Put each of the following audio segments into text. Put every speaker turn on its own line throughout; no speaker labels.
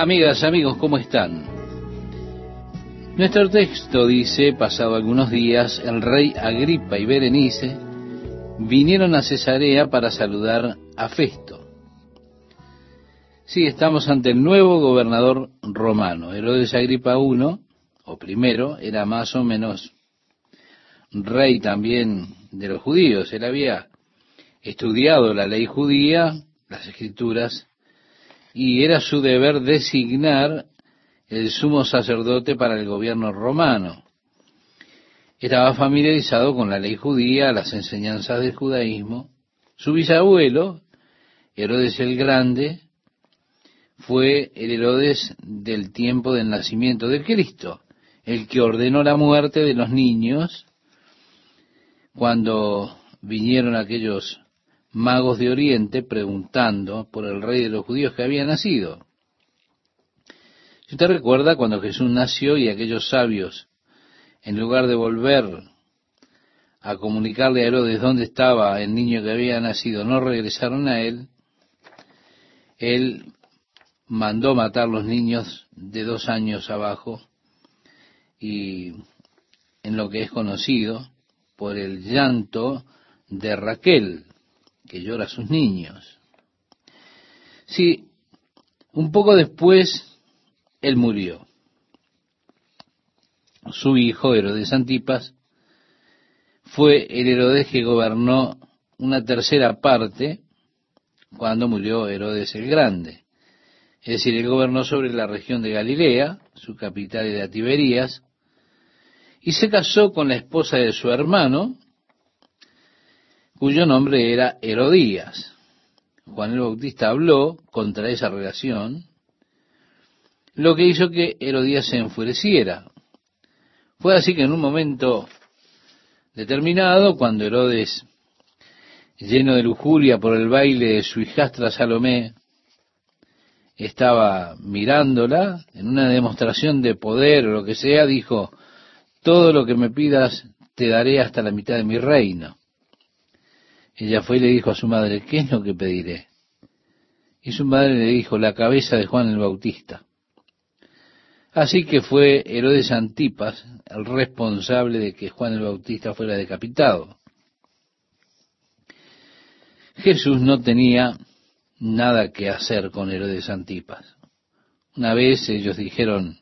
Amigas, amigos, ¿cómo están? Nuestro texto dice, pasado algunos días, el rey Agripa y Berenice vinieron a Cesarea para saludar a Festo. Sí, estamos ante el nuevo gobernador romano. Herodes Agripa I, o primero, era más o menos rey también de los judíos. Él había estudiado la ley judía, las escrituras, y era su deber designar el sumo sacerdote para el gobierno romano. Estaba familiarizado con la ley judía, las enseñanzas del judaísmo. Su bisabuelo, Herodes el Grande, fue el Herodes del tiempo del nacimiento de Cristo, el que ordenó la muerte de los niños cuando vinieron aquellos magos de Oriente preguntando por el rey de los judíos que había nacido. Si usted recuerda cuando Jesús nació y aquellos sabios, en lugar de volver a comunicarle a Herodes dónde estaba el niño que había nacido, no regresaron a él, él mandó matar los niños de dos años abajo y en lo que es conocido por el llanto de Raquel, que llora a sus niños. Sí, un poco después él murió. Su hijo, Herodes Antipas, fue el Herodes que gobernó una tercera parte cuando murió Herodes el Grande. Es decir, él gobernó sobre la región de Galilea, su capital era Tiberías, y se casó con la esposa de su hermano, cuyo nombre era Herodías. Juan el Bautista habló contra esa relación, lo que hizo que Herodías se enfureciera. Fue así que en un momento determinado, cuando Herodes, lleno de lujuria por el baile de su hijastra Salomé, estaba mirándola en una demostración de poder o lo que sea, dijo, todo lo que me pidas te daré hasta la mitad de mi reino. Ella fue y le dijo a su madre, ¿qué es lo que pediré? Y su madre le dijo, la cabeza de Juan el Bautista. Así que fue Herodes Antipas el responsable de que Juan el Bautista fuera decapitado. Jesús no tenía nada que hacer con Herodes Antipas. Una vez ellos dijeron,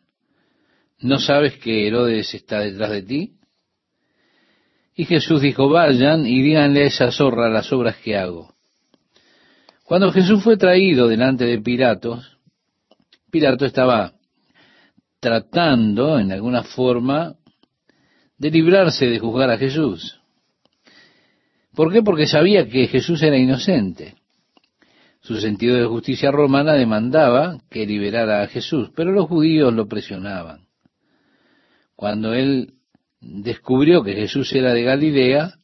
¿no sabes que Herodes está detrás de ti? Y Jesús dijo, vayan y díganle a esa zorra las obras que hago. Cuando Jesús fue traído delante de Pilatos, Pilato estaba tratando, en alguna forma, de librarse de juzgar a Jesús. ¿Por qué? Porque sabía que Jesús era inocente. Su sentido de justicia romana demandaba que liberara a Jesús, pero los judíos lo presionaban. Cuando él descubrió que Jesús era de Galilea,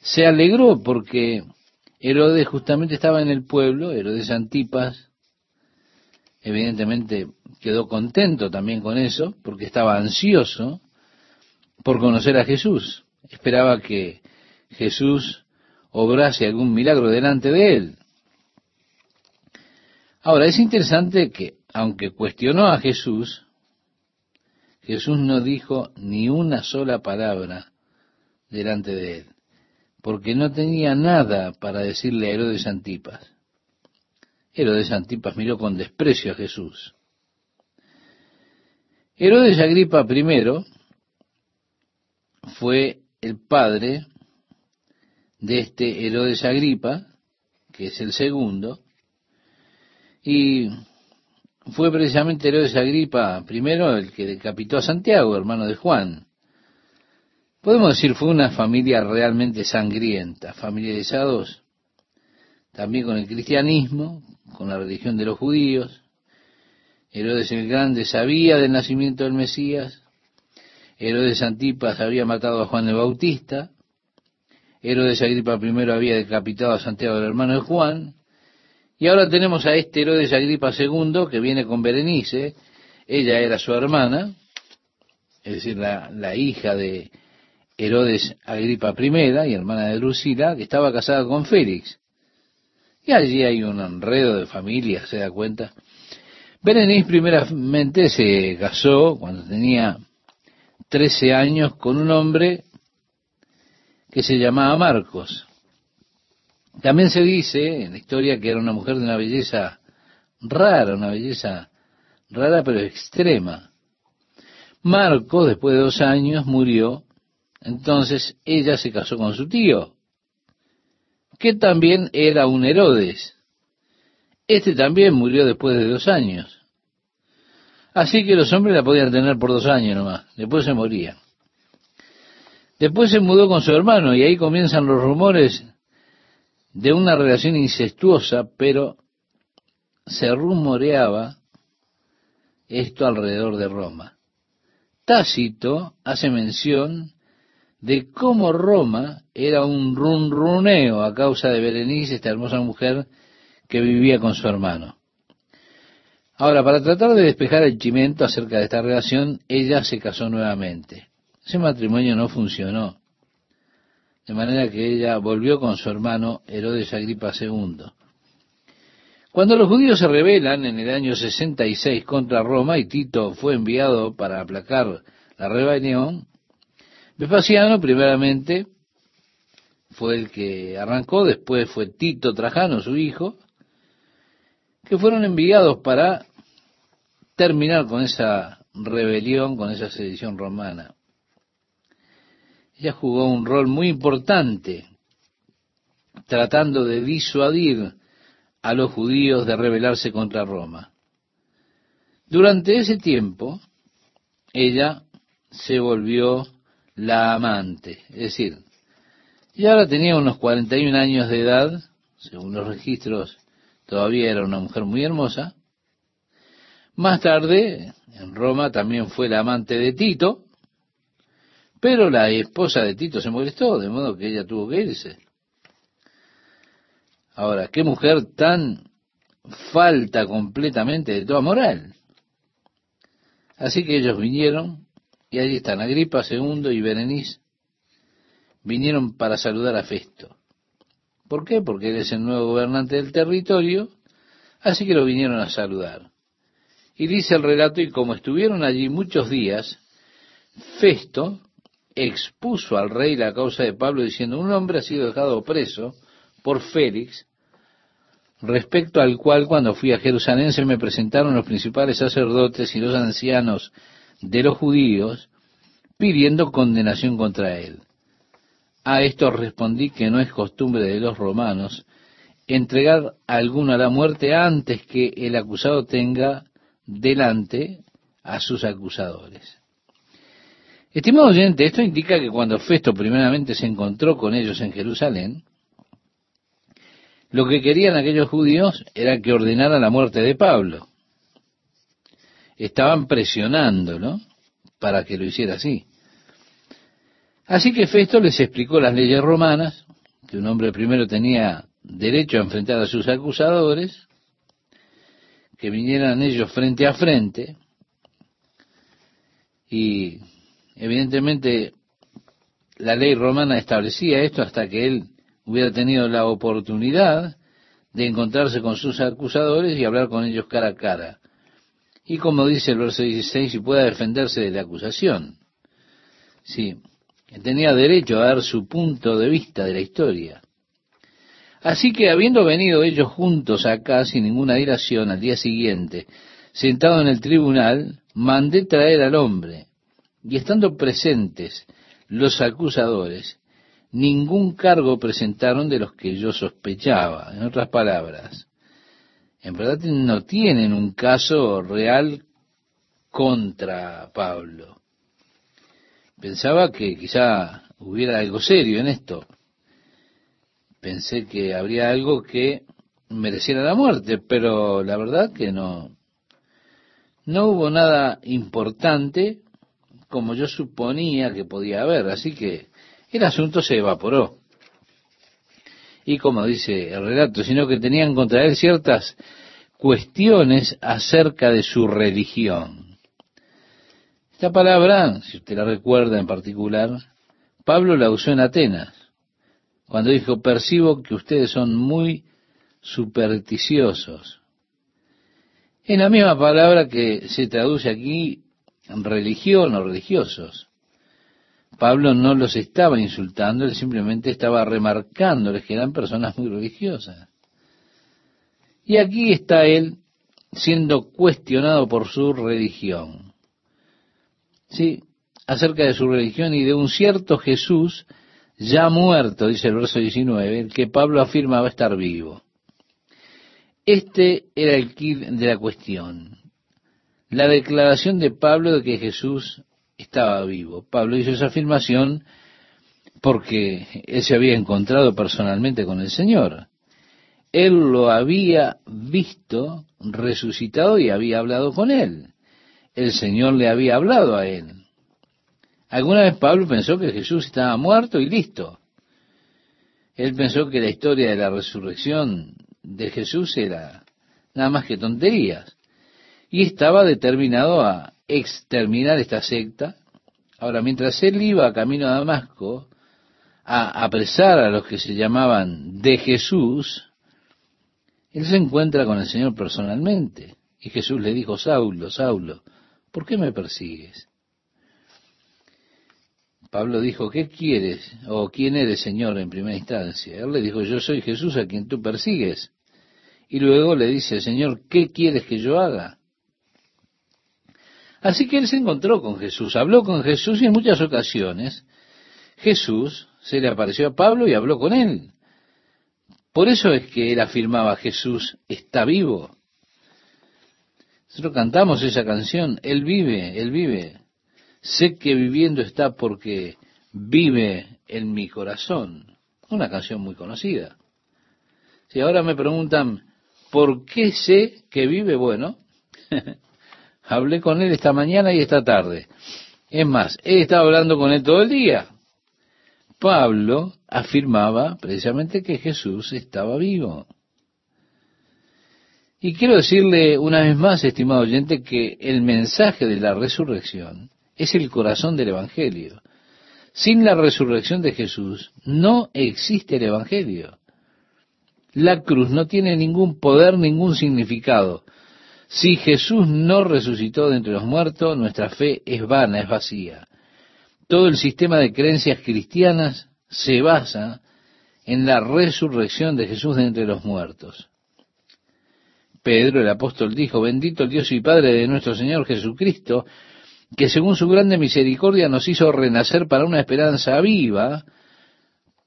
se alegró porque Herodes justamente estaba en el pueblo, Herodes Antipas, evidentemente quedó contento también con eso, porque estaba ansioso por conocer a Jesús. Esperaba que Jesús obrase algún milagro delante de él. Ahora, es interesante que, aunque cuestionó a Jesús, Jesús no dijo ni una sola palabra delante de él, porque no tenía nada para decirle a Herodes Antipas. Herodes Antipas miró con desprecio a Jesús. Herodes Agripa I fue el padre de este Herodes Agripa, que es el segundo, y fue precisamente Herodes Agripa primero el que decapitó a Santiago, hermano de Juan. Podemos decir, fue una familia realmente sangrienta, familiarizados también con el cristianismo, con la religión de los judíos. Herodes el Grande sabía del nacimiento del Mesías. Herodes Antipas había matado a Juan el Bautista. Herodes Agripa I había decapitado a Santiago, el hermano de Juan. Y ahora tenemos a este Herodes Agripa II que viene con Berenice, ella era su hermana, es decir, la, hija de Herodes Agripa I y hermana de Drusila, que estaba casada con Félix. Y allí hay un enredo de familia, se da cuenta. Berenice primeramente se casó cuando tenía 13 años con un hombre que se llamaba Marcos. También se dice en la historia que era una mujer de una belleza rara, una belleza rara pero extrema. Marcos, después de dos años, murió, entonces ella se casó con su tío, que también era un Herodes. Este también murió después de dos años. Así que los hombres la podían tener por dos años nomás, después se morían. Después se mudó con su hermano y ahí comienzan los rumores de una relación incestuosa, pero se rumoreaba esto alrededor de Roma. Tácito hace mención de cómo Roma era un runruneo a causa de Berenice, esta hermosa mujer que vivía con su hermano. Ahora, para tratar de despejar el chimento acerca de esta relación, ella se casó nuevamente. Ese matrimonio no funcionó. De manera que ella volvió con su hermano Herodes Agripa II. Cuando los judíos se rebelan en el año 66 contra Roma y Tito fue enviado para aplacar la rebelión, Vespasiano primeramente fue el que arrancó, después fue Tito Trajano, su hijo, que fueron enviados para terminar con esa rebelión, con esa sedición romana. Ella jugó un rol muy importante tratando de disuadir a los judíos de rebelarse contra Roma. Durante ese tiempo, ella se volvió la amante, es decir, ya ahora tenía unos 41 años de edad, según los registros, todavía era una mujer muy hermosa, más tarde, en Roma también fue la amante de Tito, pero la esposa de Tito se molestó, de modo que ella tuvo que irse. Ahora, qué mujer tan falta completamente de toda moral. Así que ellos vinieron, y allí están Agripa II y Berenice, vinieron para saludar a Festo. ¿Por qué? Porque él es el nuevo gobernante del territorio, así que lo vinieron a saludar. Y dice el relato, y como estuvieron allí muchos días, Festo expuso al rey la causa de Pablo diciendo, un hombre ha sido dejado preso por Félix, respecto al cual cuando fui a Jerusalén se me presentaron los principales sacerdotes y los ancianos de los judíos pidiendo condenación contra él. A esto respondí que no es costumbre de los romanos entregar a alguno a la muerte antes que el acusado tenga delante a sus acusadores. Estimado oyente, esto indica que cuando Festo primeramente se encontró con ellos en Jerusalén, lo que querían aquellos judíos era que ordenara la muerte de Pablo. Estaban presionándolo para que lo hiciera así. Así que Festo les explicó las leyes romanas, que un hombre primero tenía derecho a enfrentar a sus acusadores, que vinieran ellos frente a frente y evidentemente la ley romana establecía esto hasta que él hubiera tenido la oportunidad de encontrarse con sus acusadores y hablar con ellos cara a cara. Y como dice el verso 16, si pueda defenderse de la acusación. Sí, tenía derecho a dar su punto de vista de la historia. Así que habiendo venido ellos juntos acá sin ninguna dilación al día siguiente, sentado en el tribunal, mandé traer al hombre, y estando presentes los acusadores, ningún cargo presentaron de los que yo sospechaba. En otras palabras, en verdad no tienen un caso real contra Pablo. Pensaba que quizá hubiera algo serio en esto pensé que habría algo que mereciera la muerte, pero la verdad que no. No hubo nada importante como yo suponía que podía haber, así que el asunto se evaporó. Y como dice el relato, sino que tenían contra él ciertas cuestiones acerca de su religión. Esta palabra, si usted la recuerda en particular, Pablo la usó en Atenas cuando dijo, percibo que ustedes son muy supersticiosos. Es la misma palabra que se traduce aquí religión o religiosos. Pablo no los estaba insultando, él simplemente estaba remarcándoles que eran personas muy religiosas. Y aquí está él siendo cuestionado por su religión. Sí, acerca de su religión y de un cierto Jesús ya muerto, dice el verso 19, el que Pablo afirmaba estar vivo. Este era el kit de la cuestión. La declaración de Pablo de que Jesús estaba vivo. Pablo hizo esa afirmación porque él se había encontrado personalmente con el Señor. Él lo había visto resucitado y había hablado con él. El Señor le había hablado a él. Alguna vez Pablo pensó que Jesús estaba muerto y listo. Él pensó que la historia de la resurrección de Jesús era nada más que tonterías. Y estaba determinado a exterminar esta secta. Ahora, mientras él iba camino a Damasco a apresar a los que se llamaban de Jesús, él se encuentra con el Señor personalmente. Y Jesús le dijo, Saulo, Saulo, ¿por qué me persigues? Pablo dijo, ¿qué quieres? o ¿quién eres, Señor, en primera instancia? Él le dijo, yo soy Jesús a quien tú persigues. Y luego le dice, Señor, ¿qué quieres que yo haga? Así que él se encontró con Jesús, habló con Jesús y en muchas ocasiones Jesús se le apareció a Pablo y habló con él. Por eso es que él afirmaba, Jesús está vivo. Nosotros cantamos esa canción, Él vive, Él vive. Sé que viviendo está porque vive en mi corazón. Una canción muy conocida. Si ahora me preguntan, ¿por qué sé que vive? Bueno, hablé con él esta mañana y esta tarde. Es más, he estado hablando con él todo el día. Pablo afirmaba precisamente que Jesús estaba vivo. Y quiero decirle una vez más, estimado oyente, que el mensaje de la resurrección es el corazón del Evangelio. Sin la resurrección de Jesús no existe el Evangelio. La cruz no tiene ningún poder, ningún significado. Si Jesús no resucitó de entre los muertos, nuestra fe es vana, es vacía. Todo el sistema de creencias cristianas se basa en la resurrección de Jesús de entre los muertos. Pedro el apóstol dijo, bendito el Dios y Padre de nuestro Señor Jesucristo, que según su grande misericordia nos hizo renacer para una esperanza viva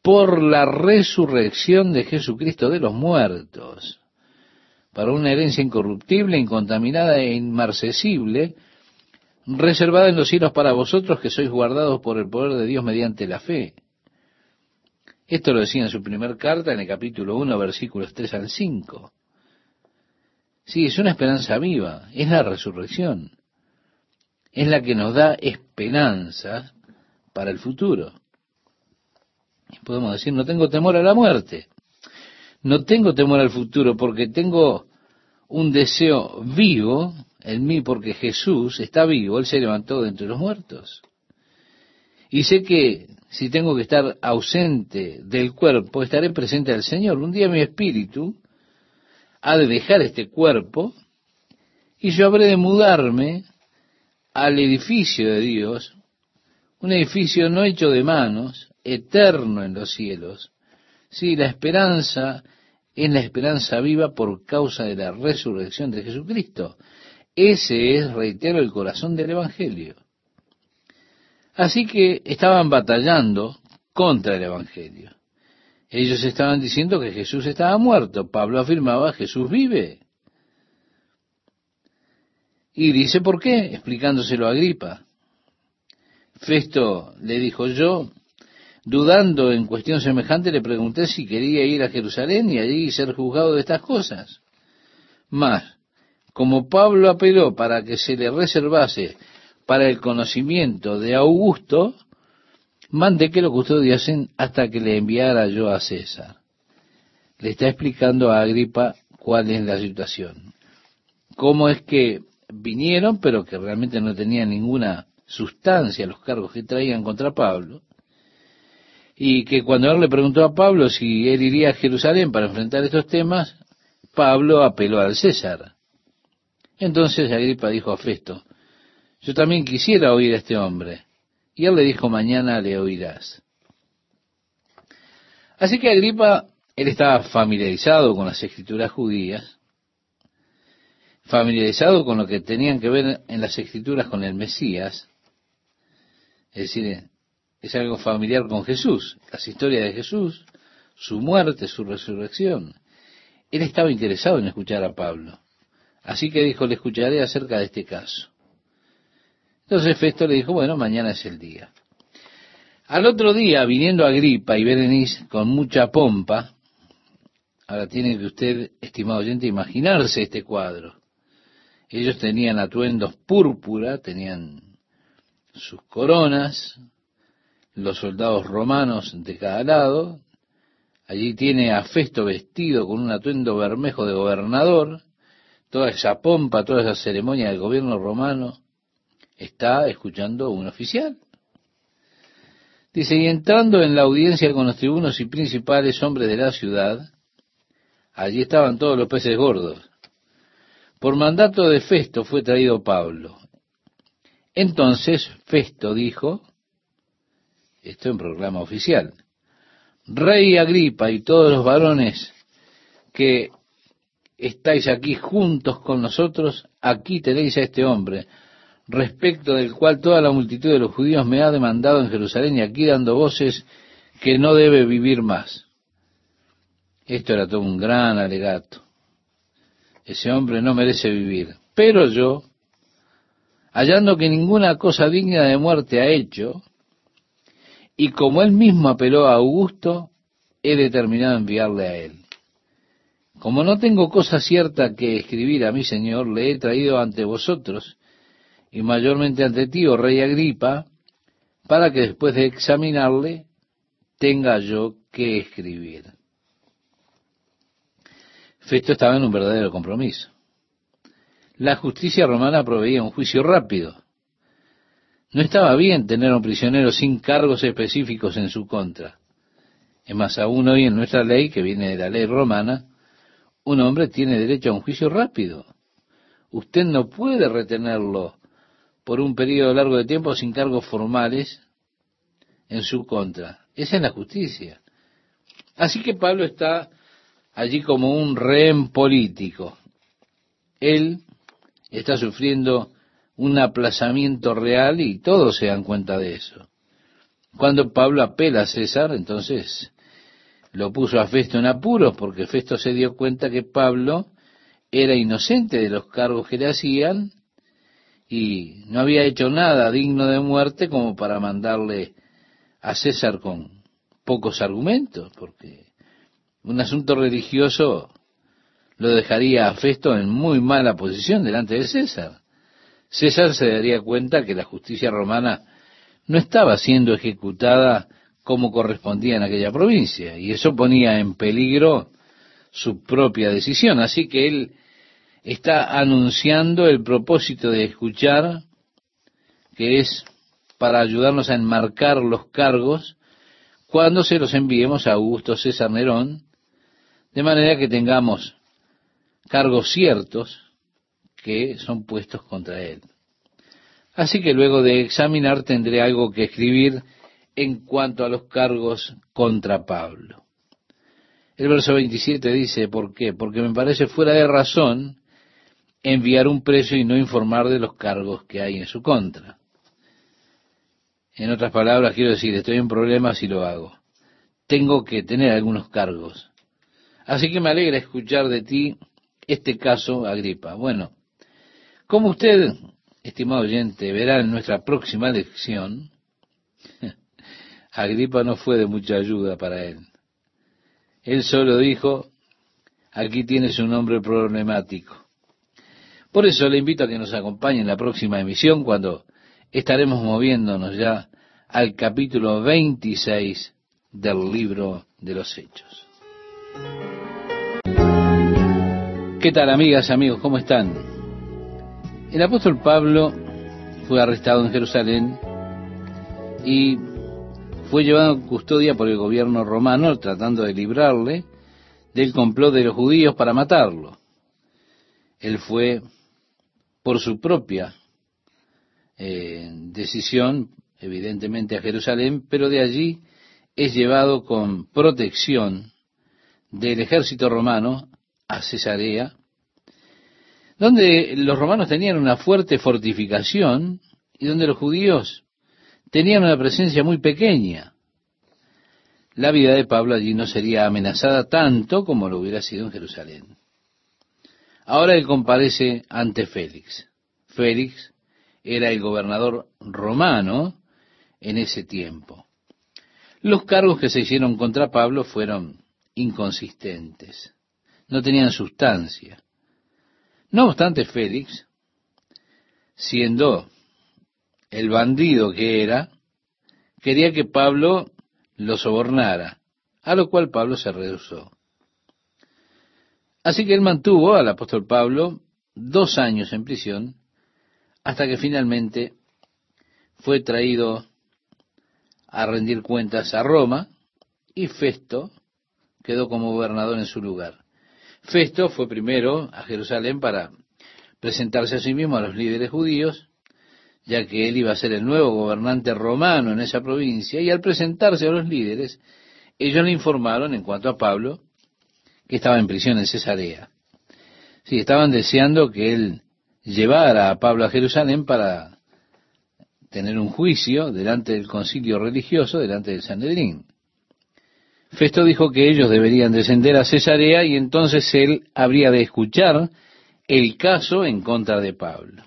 por la resurrección de Jesucristo de los muertos, para una herencia incorruptible, incontaminada e inmarcesible, reservada en los cielos para vosotros que sois guardados por el poder de Dios mediante la fe. Esto lo decía en su primer carta, en el capítulo 1, versículos 3 al 5. Sí, es una esperanza viva, es la resurrección es la que nos da esperanza para el futuro. podemos decir, no tengo temor a la muerte, no tengo temor al futuro porque tengo un deseo vivo en mí porque Jesús está vivo, Él se levantó de entre los muertos. Y sé que si tengo que estar ausente del cuerpo, estaré presente al Señor. Un día mi espíritu ha de dejar este cuerpo y yo habré de mudarme al edificio de Dios, un edificio no hecho de manos, eterno en los cielos. Sí, la esperanza es la esperanza viva por causa de la resurrección de Jesucristo. Ese es, reitero, el corazón del Evangelio. Así que estaban batallando contra el Evangelio. Ellos estaban diciendo que Jesús estaba muerto. Pablo afirmaba, Jesús vive. Y dice por qué, explicándoselo a Agripa. Festo le dijo yo, dudando en cuestión semejante, le pregunté si quería ir a Jerusalén y allí ser juzgado de estas cosas. Mas, como Pablo apeló para que se le reservase para el conocimiento de Augusto, mandé que lo custodiasen hasta que le enviara yo a César. Le está explicando a Agripa cuál es la situación. Cómo es que vinieron, pero que realmente no tenían ninguna sustancia los cargos que traían contra Pablo, y que cuando él le preguntó a Pablo si él iría a Jerusalén para enfrentar estos temas, Pablo apeló al César. Entonces Agripa dijo a Festo, yo también quisiera oír a este hombre. Y él le dijo, mañana le oirás. Así que Agripa, él estaba familiarizado con las escrituras judías, familiarizado con lo que tenían que ver en las escrituras con el Mesías, es decir, es algo familiar con Jesús, las historias de Jesús, su muerte, su resurrección. Él estaba interesado en escuchar a Pablo. Así que dijo, le escucharé acerca de este caso. Entonces Festo le dijo, bueno, mañana es el día. Al otro día, viniendo Agripa y Berenice con mucha pompa, ahora tiene que usted, estimado oyente, imaginarse este cuadro. Ellos tenían atuendos púrpura, tenían sus coronas, los soldados romanos de cada lado. Allí tiene a Festo vestido con un atuendo bermejo de gobernador, toda esa pompa, toda esa ceremonia del gobierno romano, está escuchando un oficial. Dice, y entrando en la audiencia con los tribunos y principales hombres de la ciudad, allí estaban todos los peces gordos. Por mandato de Festo fue traído Pablo. Entonces Festo dijo, esto en programa oficial, Rey Agripa y todos los varones que estáis aquí juntos con nosotros, aquí tenéis a este hombre, respecto del cual toda la multitud de los judíos me ha demandado en Jerusalén y aquí dando voces que no debe vivir más. Esto era todo un gran alegato. Ese hombre no merece vivir. Pero yo, hallando que ninguna cosa digna de muerte ha hecho, y como él mismo apeló a Augusto, he determinado enviarle a él. Como no tengo cosa cierta que escribir a mi Señor, le he traído ante vosotros, y mayormente ante ti, oh rey Agripa, para que después de examinarle tenga yo que escribir. Festo estaba en un verdadero compromiso. La justicia romana proveía un juicio rápido. No estaba bien tener a un prisionero sin cargos específicos en su contra. Es más, aún hoy en nuestra ley, que viene de la ley romana, un hombre tiene derecho a un juicio rápido. Usted no puede retenerlo por un periodo largo de tiempo sin cargos formales en su contra. Esa es la justicia. Así que Pablo está allí como un rehén político. Él está sufriendo un aplazamiento real y todos se dan cuenta de eso. Cuando Pablo apela a César, entonces lo puso a Festo en apuros porque Festo se dio cuenta que Pablo era inocente de los cargos que le hacían y no había hecho nada digno de muerte como para mandarle a César con pocos argumentos, porque un asunto religioso lo dejaría a Festo en muy mala posición delante de César. César se daría cuenta que la justicia romana no estaba siendo ejecutada como correspondía en aquella provincia, y eso ponía en peligro su propia decisión. Así que él está anunciando el propósito de escuchar, que es para ayudarnos a enmarcar los cargos cuando se los enviemos a Augusto César Nerón, de manera que tengamos cargos ciertos que son puestos contra él. Así que luego de examinar tendré algo que escribir en cuanto a los cargos contra Pablo. El verso 27 dice, ¿por qué? Porque me parece fuera de razón enviar un preso y no informar de los cargos que hay en su contra. En otras palabras, quiero decir, estoy en problemas y lo hago. Tengo que tener algunos cargos. Así que me alegra escuchar de ti este caso, Agripa. Bueno, como usted, estimado oyente, verá en nuestra próxima lección, Agripa no fue de mucha ayuda para él. Él solo dijo, aquí tienes un hombre problemático. Por eso le invito a que nos acompañe en la próxima emisión cuando estaremos moviéndonos ya al capítulo 26 del libro de los Hechos. ¿Qué tal amigas, amigos? ¿Cómo están? El apóstol Pablo fue arrestado en Jerusalén y fue llevado en custodia por el gobierno romano tratando de librarle del complot de los judíos para matarlo. Él fue por su propia eh, decisión, evidentemente a Jerusalén, pero de allí es llevado con protección del ejército romano a Cesarea, donde los romanos tenían una fuerte fortificación y donde los judíos tenían una presencia muy pequeña. La vida de Pablo allí no sería amenazada tanto como lo hubiera sido en Jerusalén. Ahora él comparece ante Félix. Félix era el gobernador romano en ese tiempo. Los cargos que se hicieron contra Pablo fueron inconsistentes, no tenían sustancia. No obstante, Félix, siendo el bandido que era, quería que Pablo lo sobornara, a lo cual Pablo se rehusó. Así que él mantuvo al apóstol Pablo dos años en prisión, hasta que finalmente fue traído a rendir cuentas a Roma y Festo quedó como gobernador en su lugar. Festo fue primero a Jerusalén para presentarse a sí mismo a los líderes judíos, ya que él iba a ser el nuevo gobernante romano en esa provincia, y al presentarse a los líderes, ellos le informaron en cuanto a Pablo que estaba en prisión en Cesarea. Sí, estaban deseando que él llevara a Pablo a Jerusalén para tener un juicio delante del concilio religioso, delante del Sanedrín. Festo dijo que ellos deberían descender a Cesarea y entonces él habría de escuchar el caso en contra de Pablo.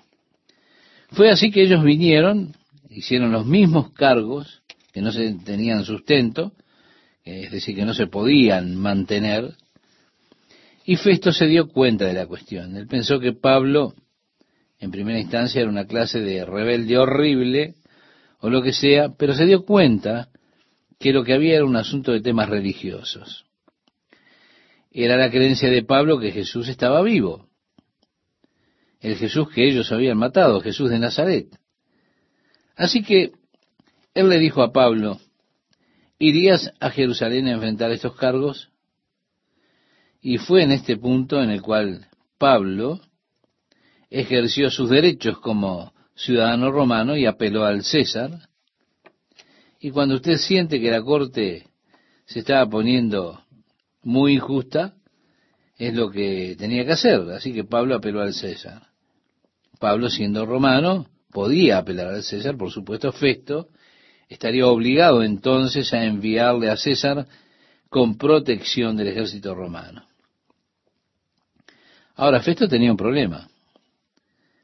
Fue así que ellos vinieron, hicieron los mismos cargos, que no se tenían sustento, es decir, que no se podían mantener, y Festo se dio cuenta de la cuestión. Él pensó que Pablo, en primera instancia, era una clase de rebelde horrible, o lo que sea, pero se dio cuenta que lo que había era un asunto de temas religiosos. Era la creencia de Pablo que Jesús estaba vivo el Jesús que ellos habían matado, Jesús de Nazaret. Así que él le dijo a Pablo, ¿irías a Jerusalén a enfrentar estos cargos? Y fue en este punto en el cual Pablo ejerció sus derechos como ciudadano romano y apeló al César. Y cuando usted siente que la corte se estaba poniendo muy injusta, es lo que tenía que hacer. Así que Pablo apeló al César. Pablo, siendo romano, podía apelar al César, por supuesto, Festo estaría obligado entonces a enviarle a César con protección del ejército romano. Ahora, Festo tenía un problema,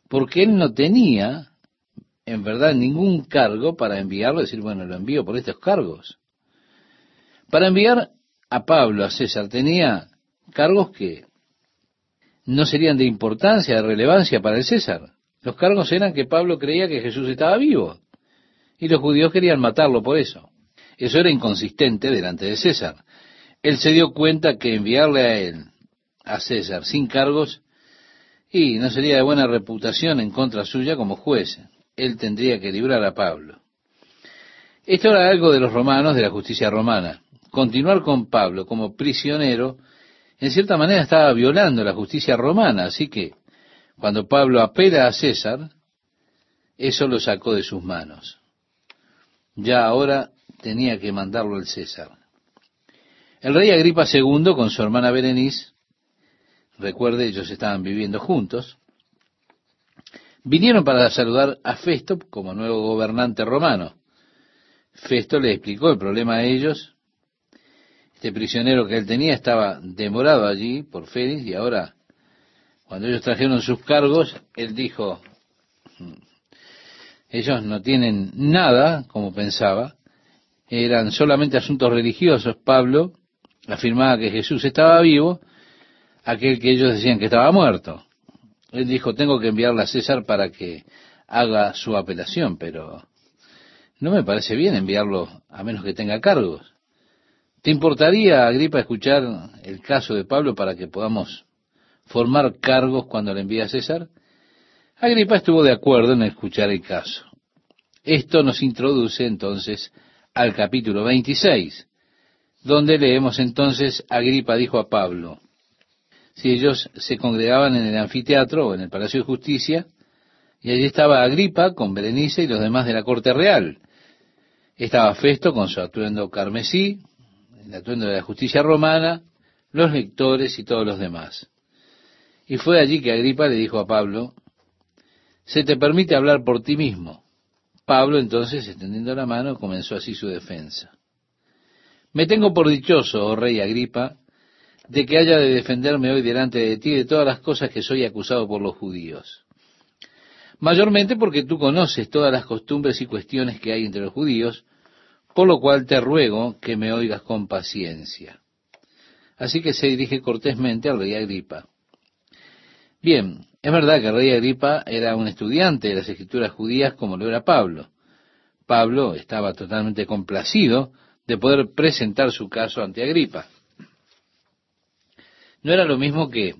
porque él no tenía, en verdad, ningún cargo para enviarlo, decir, bueno, lo envío por estos cargos. Para enviar a Pablo a César tenía cargos que no serían de importancia, de relevancia para el César. Los cargos eran que Pablo creía que Jesús estaba vivo y los judíos querían matarlo por eso. Eso era inconsistente delante de César. Él se dio cuenta que enviarle a él, a César, sin cargos, y no sería de buena reputación en contra suya como juez. Él tendría que librar a Pablo. Esto era algo de los romanos, de la justicia romana. Continuar con Pablo como prisionero en cierta manera estaba violando la justicia romana, así que cuando Pablo apela a César, eso lo sacó de sus manos. Ya ahora tenía que mandarlo al César. El rey Agripa II con su hermana Berenice, recuerde, ellos estaban viviendo juntos, vinieron para saludar a Festo como nuevo gobernante romano. Festo le explicó el problema a ellos este prisionero que él tenía estaba demorado allí por Félix y ahora, cuando ellos trajeron sus cargos, él dijo, hmm, ellos no tienen nada, como pensaba, eran solamente asuntos religiosos. Pablo afirmaba que Jesús estaba vivo, aquel que ellos decían que estaba muerto. Él dijo, tengo que enviarle a César para que haga su apelación, pero no me parece bien enviarlo a menos que tenga cargos. ¿Te importaría, Agripa, escuchar el caso de Pablo para que podamos formar cargos cuando le envíe a César? Agripa estuvo de acuerdo en escuchar el caso. Esto nos introduce entonces al capítulo 26, donde leemos entonces, Agripa dijo a Pablo, si ellos se congregaban en el anfiteatro o en el Palacio de Justicia, Y allí estaba Agripa con Berenice y los demás de la corte real. Estaba Festo con su atuendo carmesí, el atuendo de la justicia romana, los lectores y todos los demás. Y fue allí que Agripa le dijo a Pablo, se te permite hablar por ti mismo. Pablo entonces, extendiendo la mano, comenzó así su defensa. Me tengo por dichoso, oh rey Agripa, de que haya de defenderme hoy delante de ti de todas las cosas que soy acusado por los judíos. Mayormente porque tú conoces todas las costumbres y cuestiones que hay entre los judíos, por lo cual te ruego que me oigas con paciencia. Así que se dirige cortésmente al rey Agripa. Bien, es verdad que el rey Agripa era un estudiante de las escrituras judías como lo era Pablo. Pablo estaba totalmente complacido de poder presentar su caso ante Agripa. No era lo mismo que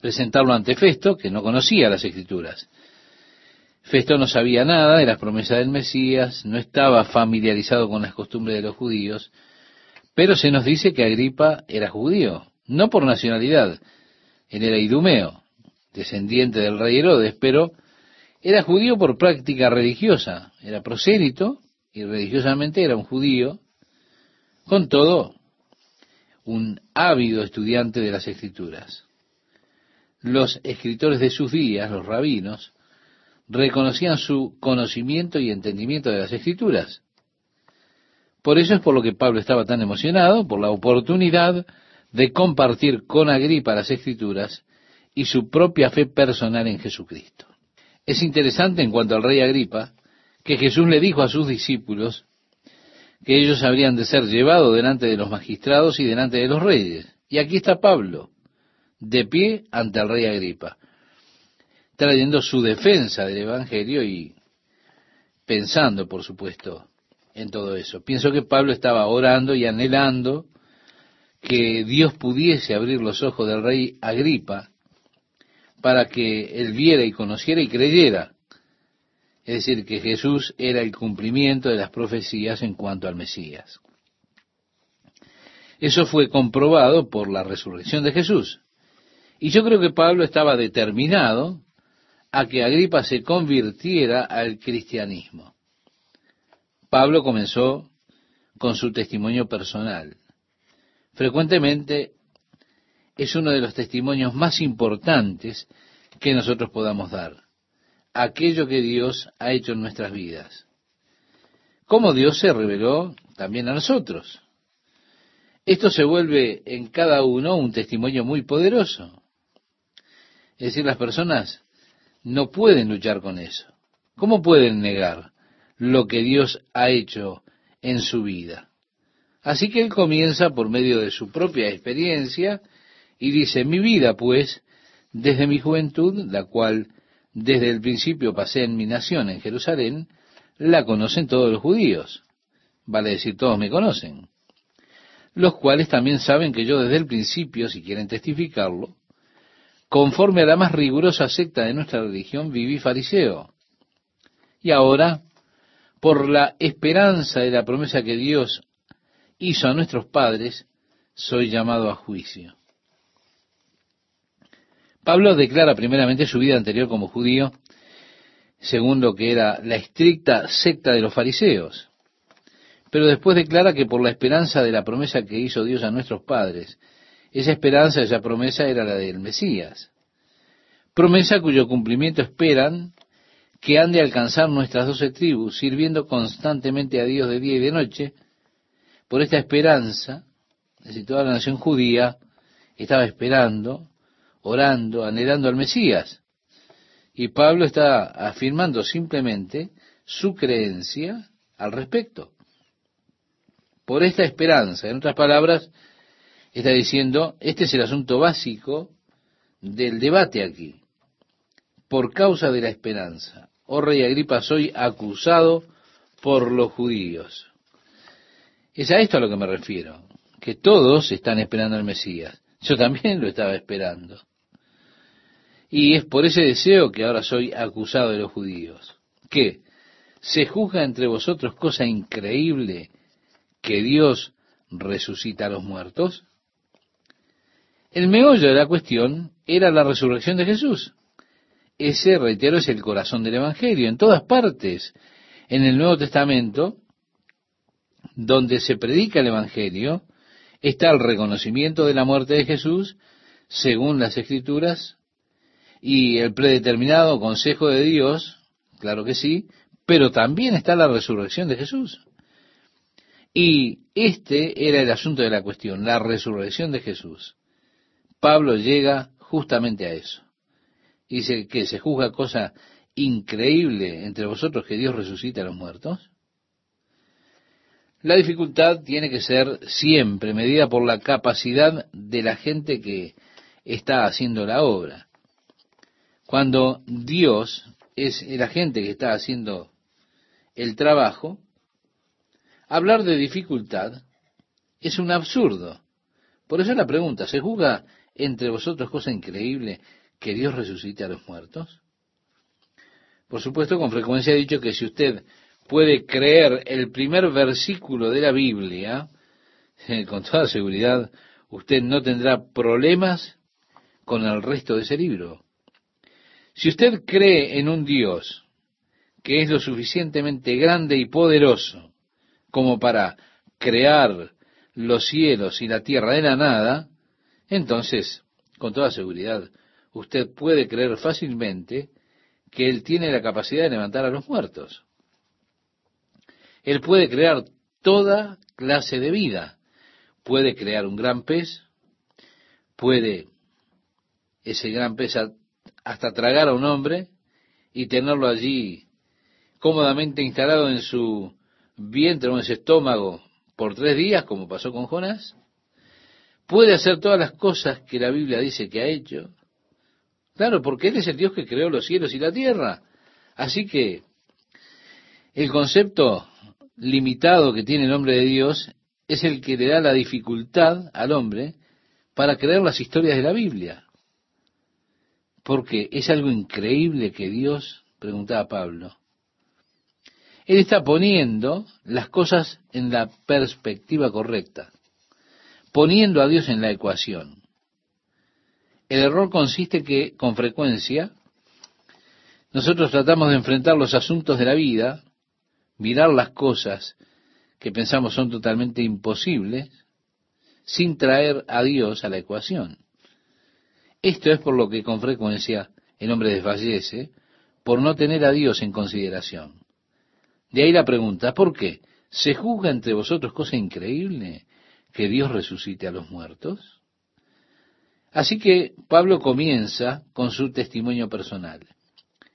presentarlo ante Festo, que no conocía las escrituras. Festo no sabía nada de las promesas del Mesías, no estaba familiarizado con las costumbres de los judíos, pero se nos dice que Agripa era judío, no por nacionalidad, él era idumeo, descendiente del rey Herodes, pero era judío por práctica religiosa, era prosélito y religiosamente era un judío, con todo, un ávido estudiante de las escrituras. Los escritores de sus días, los rabinos, reconocían su conocimiento y entendimiento de las escrituras. Por eso es por lo que Pablo estaba tan emocionado, por la oportunidad de compartir con Agripa las escrituras y su propia fe personal en Jesucristo. Es interesante en cuanto al rey Agripa que Jesús le dijo a sus discípulos que ellos habrían de ser llevados delante de los magistrados y delante de los reyes. Y aquí está Pablo, de pie ante el rey Agripa, trayendo su defensa del Evangelio y pensando, por supuesto, en todo eso. Pienso que Pablo estaba orando y anhelando que Dios pudiese abrir los ojos del rey Agripa para que él viera y conociera y creyera. Es decir, que Jesús era el cumplimiento de las profecías en cuanto al Mesías. Eso fue comprobado por la resurrección de Jesús. Y yo creo que Pablo estaba determinado a que Agripa se convirtiera al cristianismo. Pablo comenzó con su testimonio personal. Frecuentemente es uno de los testimonios más importantes que nosotros podamos dar. Aquello que Dios ha hecho en nuestras vidas. Cómo Dios se reveló también a nosotros. Esto se vuelve en cada uno un testimonio muy poderoso. Es decir, las personas no pueden luchar con eso. ¿Cómo pueden negar lo que Dios ha hecho en su vida? Así que él comienza por medio de su propia experiencia y dice, mi vida pues, desde mi juventud, la cual desde el principio pasé en mi nación en Jerusalén, la conocen todos los judíos. Vale decir, todos me conocen. Los cuales también saben que yo desde el principio, si quieren testificarlo, conforme a la más rigurosa secta de nuestra religión, viví fariseo. Y ahora, por la esperanza de la promesa que Dios hizo a nuestros padres, soy llamado a juicio. Pablo declara primeramente su vida anterior como judío, según lo que era la estricta secta de los fariseos. Pero después declara que por la esperanza de la promesa que hizo Dios a nuestros padres, esa esperanza, esa promesa era la del Mesías. Promesa cuyo cumplimiento esperan que han de alcanzar nuestras doce tribus, sirviendo constantemente a Dios de día y de noche, por esta esperanza, es decir, toda la nación judía estaba esperando, orando, anhelando al Mesías. Y Pablo está afirmando simplemente su creencia al respecto. Por esta esperanza, en otras palabras, está diciendo, este es el asunto básico del debate aquí. Por causa de la esperanza, oh rey Agripa, soy acusado por los judíos. Es a esto a lo que me refiero, que todos están esperando al Mesías. Yo también lo estaba esperando. Y es por ese deseo que ahora soy acusado de los judíos. ¿Qué? ¿Se juzga entre vosotros cosa increíble que Dios resucita a los muertos? El meollo de la cuestión era la resurrección de Jesús. ese, reitero, es el corazón del Evangelio. En todas partes, en el Nuevo Testamento, donde se predica el Evangelio, está el reconocimiento de la muerte de Jesús, según las Escrituras, y el predeterminado consejo de Dios, claro que sí, pero también está la resurrección de Jesús. Y este era el asunto de la cuestión, la resurrección de Jesús. Pablo llega justamente a eso. Dice que se juzga cosa increíble entre vosotros que Dios resucita a los muertos. La dificultad tiene que ser siempre medida por la capacidad de la gente que está haciendo la obra. Cuando Dios es el agente que está haciendo el trabajo, hablar de dificultad es un absurdo. Por eso la pregunta, ¿se juzga entre vosotros cosa increíble que Dios resucite a los muertos? Por supuesto, con frecuencia he dicho que si usted puede creer el primer versículo de la Biblia, con toda seguridad usted no tendrá problemas con el resto de ese libro. Si usted cree en un Dios que es lo suficientemente grande y poderoso como para crear los cielos y la tierra de la nada, entonces, con toda seguridad, usted puede creer fácilmente que Él tiene la capacidad de levantar a los muertos. Él puede crear toda clase de vida. Puede crear un gran pez, puede ese gran pez hasta tragar a un hombre y tenerlo allí cómodamente instalado en su vientre o en su estómago por tres días, como pasó con Jonás. Puede hacer todas las cosas que la Biblia dice que ha hecho. Claro, porque Él es el Dios que creó los cielos y la tierra. Así que el concepto limitado que tiene el hombre de Dios es el que le da la dificultad al hombre para creer las historias de la Biblia. Porque es algo increíble que Dios, preguntaba Pablo, Él está poniendo las cosas en la perspectiva correcta, poniendo a Dios en la ecuación. El error consiste que, con frecuencia, nosotros tratamos de enfrentar los asuntos de la vida, mirar las cosas que pensamos son totalmente imposibles, sin traer a Dios a la ecuación. Esto es por lo que con frecuencia el hombre desfallece, por no tener a Dios en consideración. De ahí la pregunta, ¿por qué? ¿Se juzga entre vosotros cosa increíble que Dios resucite a los muertos? Así que Pablo comienza con su testimonio personal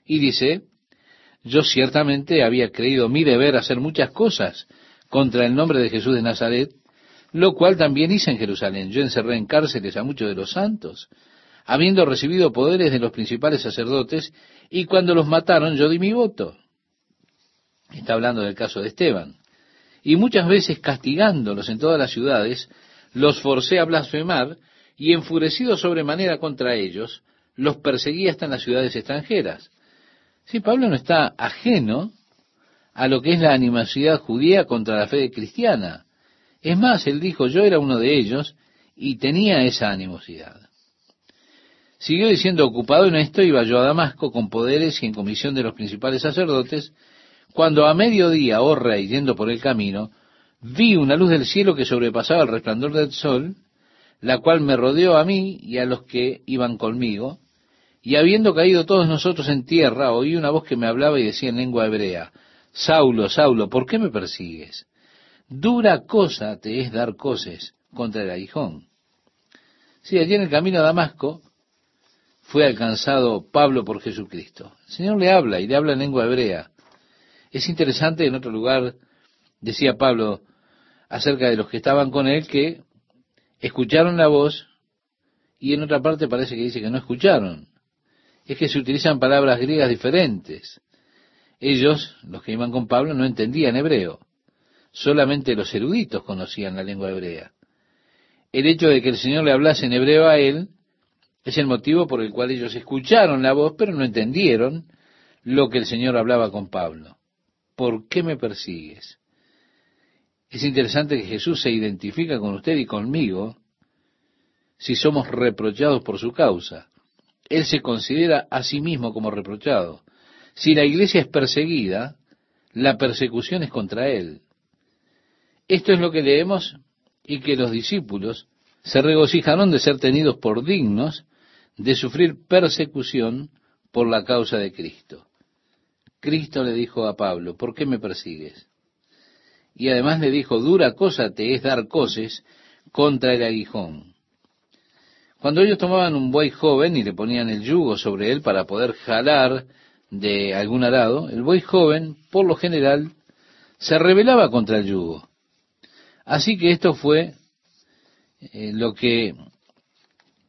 y dice, yo ciertamente había creído mi deber hacer muchas cosas contra el nombre de Jesús de Nazaret, lo cual también hice en Jerusalén. Yo encerré en cárceles a muchos de los santos, habiendo recibido poderes de los principales sacerdotes, y cuando los mataron yo di mi voto. Está hablando del caso de Esteban. Y muchas veces castigándolos en todas las ciudades, los forcé a blasfemar, y enfurecido sobremanera contra ellos, los perseguí hasta en las ciudades extranjeras. Sí, Pablo no está ajeno a lo que es la animosidad judía contra la fe cristiana. Es más, él dijo, yo era uno de ellos y tenía esa animosidad. Siguió diciendo, ocupado en esto, iba yo a Damasco con poderes y en comisión de los principales sacerdotes, cuando a mediodía, oh rey, yendo por el camino, vi una luz del cielo que sobrepasaba el resplandor del sol, la cual me rodeó a mí y a los que iban conmigo, y habiendo caído todos nosotros en tierra, oí una voz que me hablaba y decía en lengua hebrea, Saulo, Saulo, ¿por qué me persigues? Dura cosa te es dar coces contra el aguijón. Sí, allí en el camino a Damasco fue alcanzado Pablo por Jesucristo. El Señor le habla y le habla en lengua hebrea. Es interesante, en otro lugar decía Pablo acerca de los que estaban con él que escucharon la voz y en otra parte parece que dice que no escucharon. Es que se utilizan palabras griegas diferentes. Ellos, los que iban con Pablo, no entendían hebreo. Solamente los eruditos conocían la lengua hebrea. El hecho de que el Señor le hablase en hebreo a él es el motivo por el cual ellos escucharon la voz, pero no entendieron lo que el Señor hablaba con Pablo. ¿Por qué me persigues? Es interesante que Jesús se identifica con usted y conmigo si somos reprochados por su causa. él se considera a sí mismo como reprochado. Si la iglesia es perseguida, la persecución es contra él. Esto es lo que leemos y que los discípulos se regocijaron de ser tenidos por dignos de sufrir persecución por la causa de Cristo. Cristo le dijo a Pablo, ¿por qué me persigues? Y además le dijo, dura cosa te es dar coces contra el aguijón. Cuando ellos tomaban un buey joven y le ponían el yugo sobre él para poder jalar de algún arado, el buey joven, por lo general, se rebelaba contra el yugo. Así que esto fue eh, lo que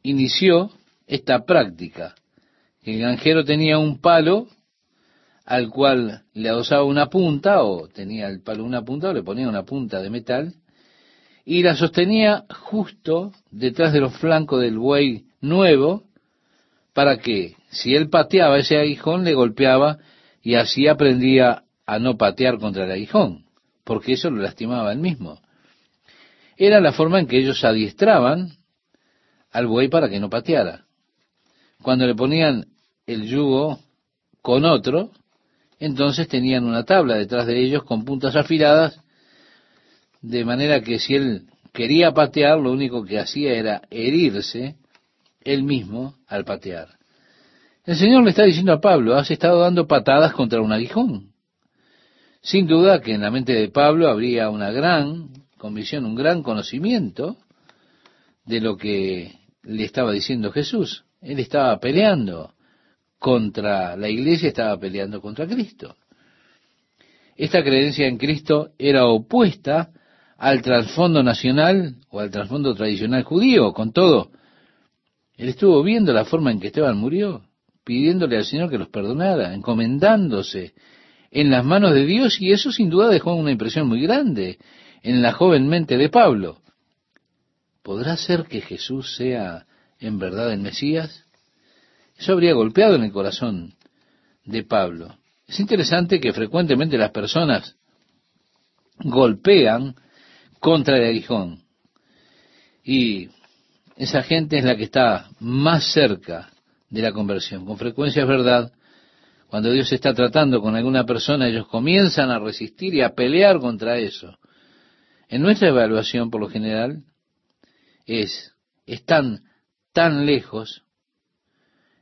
inició esta práctica. El granjero tenía un palo al cual le adosaba una punta, o tenía el palo una punta, o le ponía una punta de metal, y la sostenía justo detrás de los flancos del buey nuevo, para que si él pateaba ese aguijón, le golpeaba y así aprendía a no patear contra el aguijón, porque eso lo lastimaba él mismo. Era la forma en que ellos adiestraban al buey para que no pateara. Cuando le ponían el yugo con otro, entonces tenían una tabla detrás de ellos con puntas afiladas, de manera que si él quería patear, lo único que hacía era herirse él mismo al patear. El Señor le está diciendo a Pablo, has estado dando patadas contra un aguijón. Sin duda que en la mente de Pablo habría una gran convicción, un gran conocimiento de lo que le estaba diciendo Jesús. Él estaba peleando contra la iglesia, estaba peleando contra Cristo. Esta creencia en Cristo era opuesta al trasfondo nacional o al trasfondo tradicional judío. Con todo, él estuvo viendo la forma en que Esteban murió, pidiéndole al Señor que los perdonara, encomendándose en las manos de Dios, y eso sin duda dejó una impresión muy grande en la joven mente de Pablo. ¿Podrá ser que Jesús sea en verdad el Mesías? Eso habría golpeado en el corazón de Pablo. Es interesante que frecuentemente las personas golpean contra el aguijón. Y esa gente es la que está más cerca de la conversión. Con frecuencia es verdad, cuando Dios está tratando con alguna persona, ellos comienzan a resistir y a pelear contra eso. En nuestra evaluación, por lo general, es, están tan lejos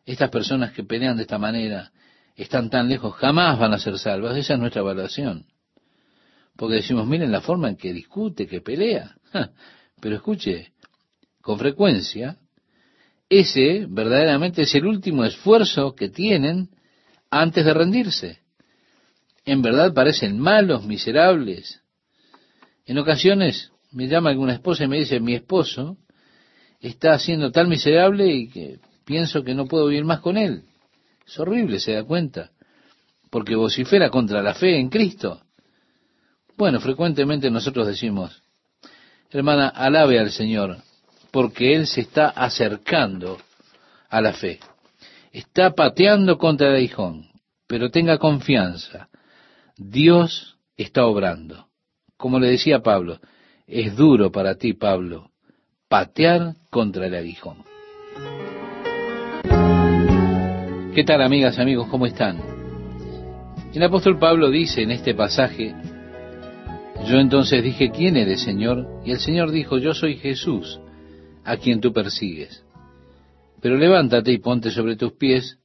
estas personas que pelean de esta manera están tan lejos, jamás van a ser salvas. Esa es nuestra evaluación. Porque decimos, miren la forma en que discute, que pelea. Pero escuche, con frecuencia, ese verdaderamente es el último esfuerzo que tienen antes de rendirse. En verdad parecen malos, miserables. En ocasiones me llama alguna esposa y me dice, mi esposo está siendo tan miserable y que pienso que no puedo vivir más con él. Es horrible, se da cuenta, porque vocifera contra la fe en Cristo. Bueno, frecuentemente nosotros decimos, hermana, alabe al Señor, porque Él se está acercando a la fe. Está pateando contra el aguijón, pero tenga confianza. Dios está obrando. Como le decía Pablo, es duro para ti, Pablo, patear contra el aguijón. ¿Qué tal amigas y amigos? ¿Cómo están? El apóstol Pablo dice en este pasaje, yo entonces dije, ¿quién eres, Señor? Y el Señor dijo, yo soy Jesús, a quien tú persigues. Pero levántate y ponte sobre tus pies,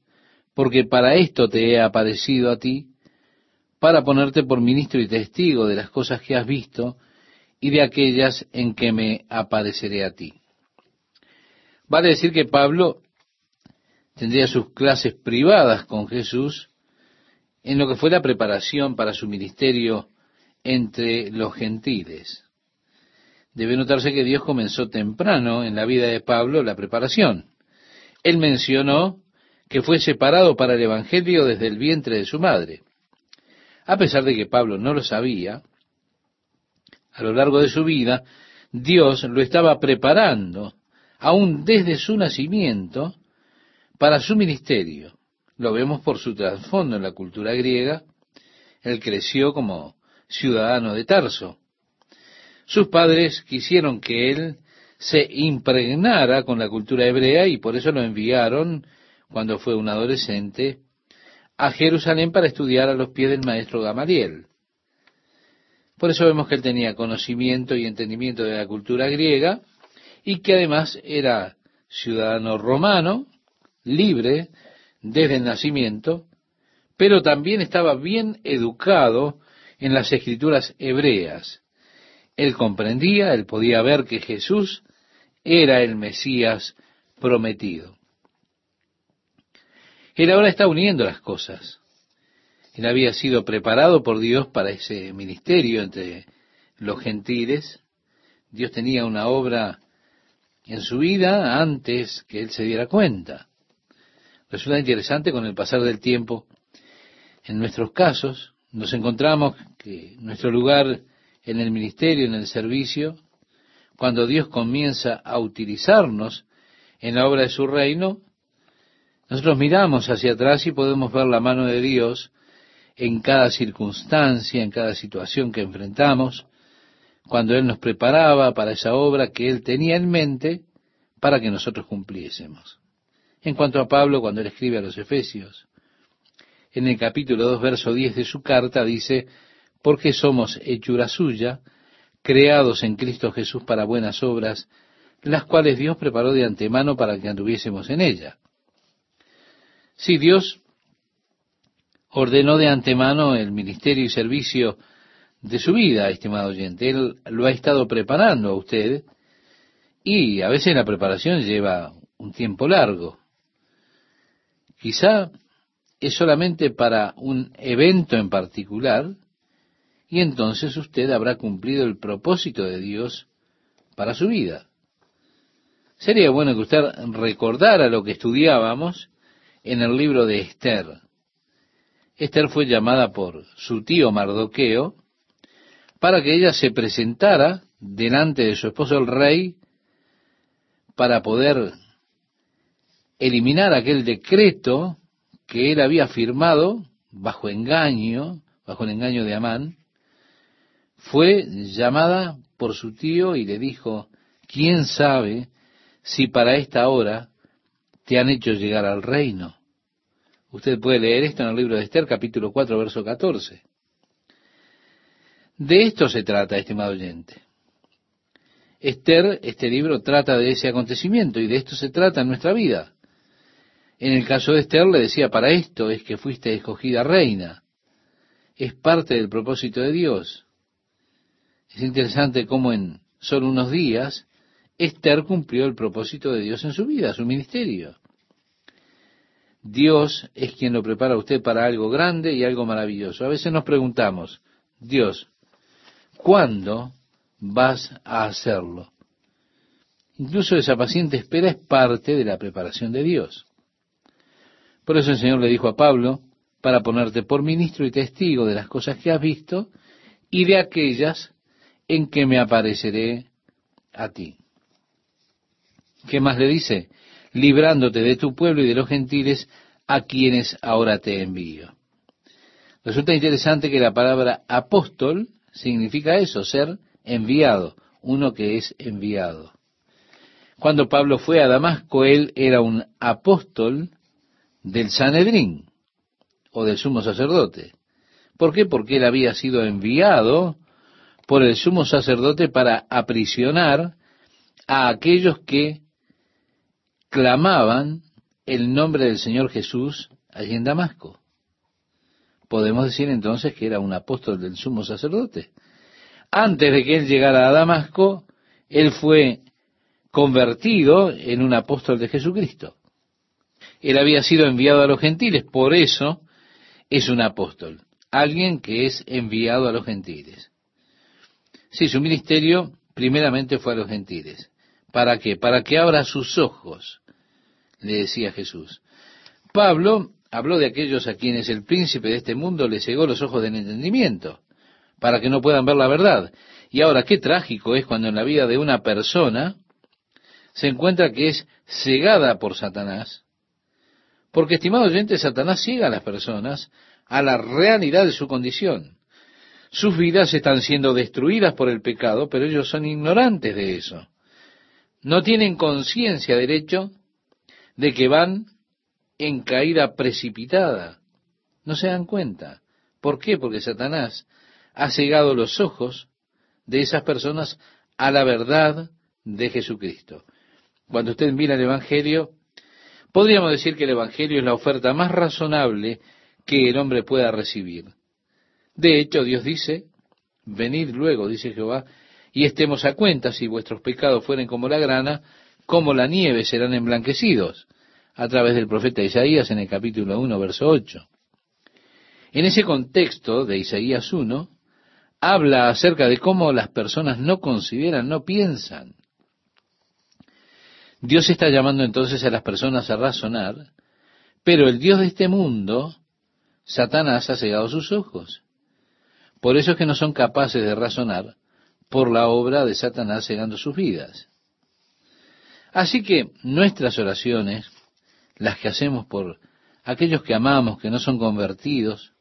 porque para esto te he aparecido a ti, para ponerte por ministro y testigo de las cosas que has visto y de aquellas en que me apareceré a ti. Vale decir que Pablo tendría sus clases privadas con Jesús en lo que fue la preparación para su ministerio entre los gentiles. Debe notarse que Dios comenzó temprano en la vida de Pablo la preparación. Él mencionó que fue separado para el Evangelio desde el vientre de su madre. A pesar de que Pablo no lo sabía, a lo largo de su vida, Dios lo estaba preparando, aún desde su nacimiento, para su ministerio. Lo vemos por su trasfondo en la cultura griega. Él creció como ciudadano de Tarso. Sus padres quisieron que él se impregnara con la cultura hebrea y por eso lo enviaron cuando fue un adolescente, a Jerusalén para estudiar a los pies del maestro Gamaliel. Por eso vemos que él tenía conocimiento y entendimiento de la cultura griega y que además era ciudadano romano, libre desde el nacimiento, pero también estaba bien educado en las escrituras hebreas. Él comprendía, él podía ver que Jesús era el Mesías prometido. Él ahora está uniendo las cosas. Él había sido preparado por Dios para ese ministerio entre los gentiles. Dios tenía una obra en su vida antes que él se diera cuenta. Resulta interesante con el pasar del tiempo. En nuestros casos nos encontramos que nuestro lugar en el ministerio, en el servicio, cuando Dios comienza a utilizarnos en la obra de su reino, nosotros miramos hacia atrás y podemos ver la mano de Dios en cada circunstancia, en cada situación que enfrentamos, cuando Él nos preparaba para esa obra que Él tenía en mente para que nosotros cumpliésemos. En cuanto a Pablo, cuando él escribe a los Efesios, en el capítulo 2, verso 10 de su carta, dice, porque somos hechura suya, creados en Cristo Jesús para buenas obras, las cuales Dios preparó de antemano para que anduviésemos en ella. Si Dios ordenó de antemano el ministerio y servicio de su vida, estimado oyente. Él lo ha estado preparando a usted y a veces la preparación lleva un tiempo largo. Quizá es solamente para un evento en particular y entonces usted habrá cumplido el propósito de Dios para su vida. Sería bueno que usted recordara lo que estudiábamos en el libro de Esther. Esther fue llamada por su tío Mardoqueo para que ella se presentara delante de su esposo el rey para poder eliminar aquel decreto que él había firmado bajo engaño, bajo el engaño de Amán, fue llamada por su tío y le dijo, ¿quién sabe si para esta hora te han hecho llegar al reino? Usted puede leer esto en el libro de Esther, capítulo 4, verso 14. De esto se trata, estimado oyente. Esther, este libro trata de ese acontecimiento y de esto se trata en nuestra vida. En el caso de Esther le decía, para esto es que fuiste escogida reina. Es parte del propósito de Dios. Es interesante cómo en solo unos días Esther cumplió el propósito de Dios en su vida, su ministerio. Dios es quien lo prepara a usted para algo grande y algo maravilloso. A veces nos preguntamos, Dios, ¿cuándo vas a hacerlo? Incluso esa paciente espera es parte de la preparación de Dios. Por eso el Señor le dijo a Pablo, para ponerte por ministro y testigo de las cosas que has visto y de aquellas en que me apareceré a ti. ¿Qué más le dice? Librándote de tu pueblo y de los gentiles a quienes ahora te envío. Resulta interesante que la palabra apóstol significa eso, ser enviado, uno que es enviado. Cuando Pablo fue a Damasco, él era un apóstol del Sanedrín o del sumo sacerdote. ¿Por qué? Porque él había sido enviado por el sumo sacerdote para aprisionar a aquellos que clamaban el nombre del Señor Jesús allí en Damasco. Podemos decir entonces que era un apóstol del sumo sacerdote. Antes de que él llegara a Damasco, él fue convertido en un apóstol de Jesucristo. Él había sido enviado a los gentiles, por eso es un apóstol, alguien que es enviado a los gentiles. Sí, su ministerio primeramente fue a los gentiles. ¿Para qué? Para que abra sus ojos le decía Jesús. Pablo habló de aquellos a quienes el príncipe de este mundo le cegó los ojos del entendimiento, para que no puedan ver la verdad. Y ahora, qué trágico es cuando en la vida de una persona se encuentra que es cegada por Satanás. Porque, estimado oyente, Satanás ciega a las personas a la realidad de su condición. Sus vidas están siendo destruidas por el pecado, pero ellos son ignorantes de eso. No tienen conciencia del hecho de que van en caída precipitada. No se dan cuenta. ¿Por qué? Porque Satanás ha cegado los ojos de esas personas a la verdad de Jesucristo. Cuando usted mira el Evangelio, podríamos decir que el Evangelio es la oferta más razonable que el hombre pueda recibir. De hecho, Dios dice, venid luego, dice Jehová, y estemos a cuenta, si vuestros pecados fueren como la grana, como la nieve serán emblanquecidos, a través del profeta Isaías en el capítulo 1, verso 8. En ese contexto de Isaías 1, habla acerca de cómo las personas no consideran, no piensan. Dios está llamando entonces a las personas a razonar, pero el Dios de este mundo, Satanás, ha cegado sus ojos. Por eso es que no son capaces de razonar por la obra de Satanás cegando sus vidas. Así que nuestras oraciones, las que hacemos por aquellos que amamos, que no son convertidos,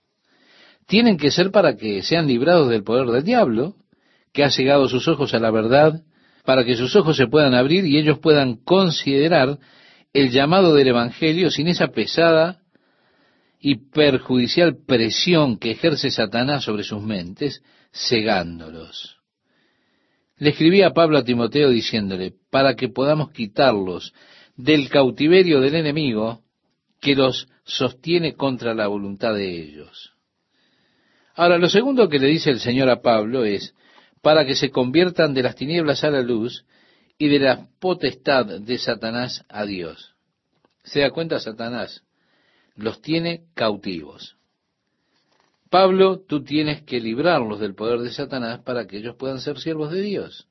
tienen que ser para que sean librados del poder del diablo, que ha cegado sus ojos a la verdad, para que sus ojos se puedan abrir y ellos puedan considerar el llamado del Evangelio sin esa pesada y perjudicial presión que ejerce Satanás sobre sus mentes, cegándolos. Le escribía Pablo a Timoteo diciéndole, para que podamos quitarlos del cautiverio del enemigo que los sostiene contra la voluntad de ellos. Ahora, lo segundo que le dice el Señor a Pablo es, para que se conviertan de las tinieblas a la luz y de la potestad de Satanás a Dios. ¿Se da cuenta Satanás? Los tiene cautivos. Pablo, tú tienes que librarlos del poder de Satanás para que ellos puedan ser siervos de Dios.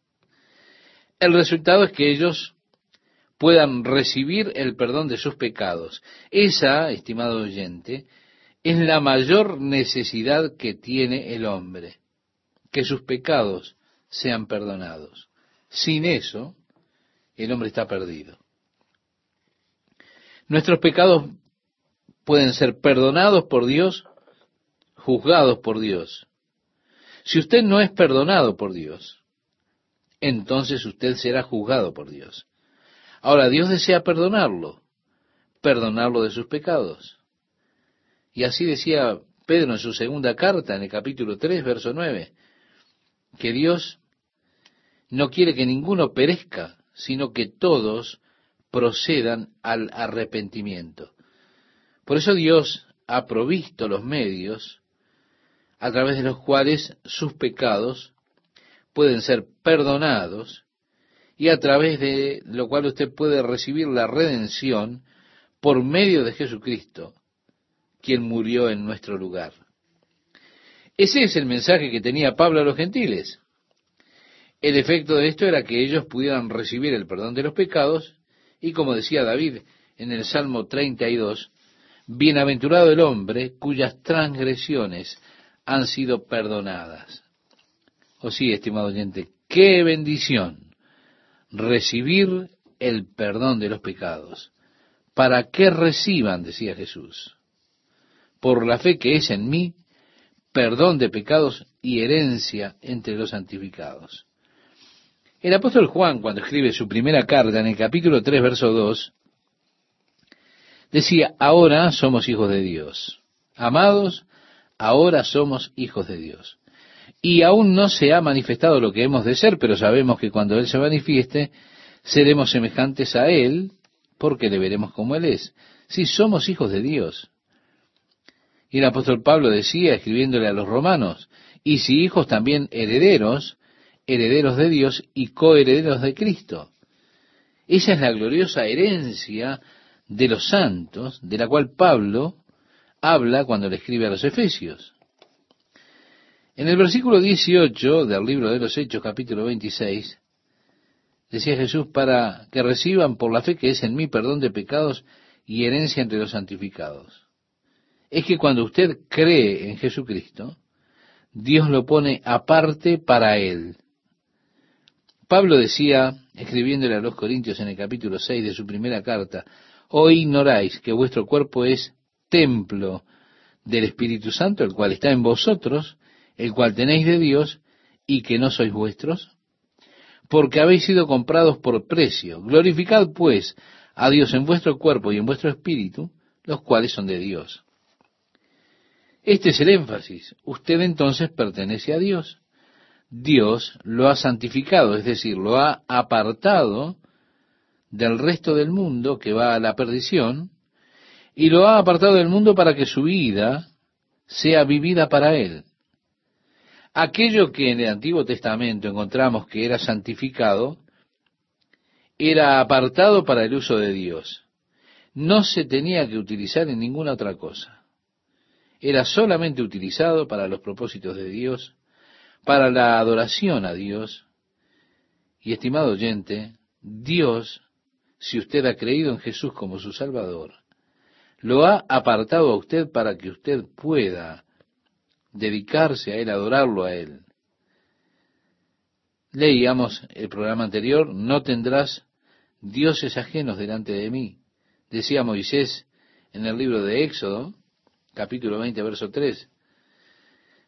El resultado es que ellos puedan recibir el perdón de sus pecados. Esa, estimado oyente, es la mayor necesidad que tiene el hombre, que sus pecados sean perdonados. Sin eso, el hombre está perdido. Nuestros pecados pueden ser perdonados por Dios, juzgados por Dios. Si usted no es perdonado por Dios, entonces usted será juzgado por Dios. Ahora, Dios desea perdonarlo, perdonarlo de sus pecados. Y así decía Pedro en su segunda carta, en el capítulo 3, verso 9, que Dios no quiere que ninguno perezca, sino que todos procedan al arrepentimiento. Por eso Dios ha provisto los medios a través de los cuales sus pecados pueden ser perdonados y a través de lo cual usted puede recibir la redención por medio de Jesucristo, quien murió en nuestro lugar. Ese es el mensaje que tenía Pablo a los gentiles. El efecto de esto era que ellos pudieran recibir el perdón de los pecados y como decía David en el Salmo 32, bienaventurado el hombre cuyas transgresiones han sido perdonadas. O oh, sí, estimado oyente, qué bendición recibir el perdón de los pecados. Para que reciban, decía Jesús por la fe que es en mí, perdón de pecados y herencia entre los santificados. El apóstol Juan, cuando escribe su primera carta en el capítulo 3, verso 2, decía, ahora somos hijos de Dios. Amados, ahora somos hijos de Dios. Y aún no se ha manifestado lo que hemos de ser, pero sabemos que cuando Él se manifieste, seremos semejantes a Él, porque le veremos como Él es. Si somos hijos de Dios. Y el apóstol Pablo decía, escribiéndole a los romanos, y si hijos también herederos, herederos de Dios y coherederos de Cristo. Esa es la gloriosa herencia de los santos, de la cual Pablo habla cuando le escribe a los Efesios. En el versículo 18 del libro de los Hechos, capítulo 26, decía Jesús, para que reciban por la fe que es en mí perdón de pecados y herencia entre los santificados es que cuando usted cree en Jesucristo, Dios lo pone aparte para Él. Pablo decía, escribiéndole a los Corintios en el capítulo 6 de su primera carta, hoy ignoráis que vuestro cuerpo es templo del Espíritu Santo, el cual está en vosotros, el cual tenéis de Dios, y que no sois vuestros, porque habéis sido comprados por precio. Glorificad pues a Dios en vuestro cuerpo y en vuestro espíritu, los cuales son de Dios. Este es el énfasis. Usted entonces pertenece a Dios. Dios lo ha santificado, es decir, lo ha apartado del resto del mundo que va a la perdición y lo ha apartado del mundo para que su vida sea vivida para Él. Aquello que en el Antiguo Testamento encontramos que era santificado, era apartado para el uso de Dios. No se tenía que utilizar en ninguna otra cosa. Era solamente utilizado para los propósitos de Dios, para la adoración a Dios. Y estimado oyente, Dios, si usted ha creído en Jesús como su Salvador, lo ha apartado a usted para que usted pueda dedicarse a Él, adorarlo a Él. Leíamos el programa anterior, no tendrás dioses ajenos delante de mí. Decía Moisés en el libro de Éxodo, capítulo 20, verso 3.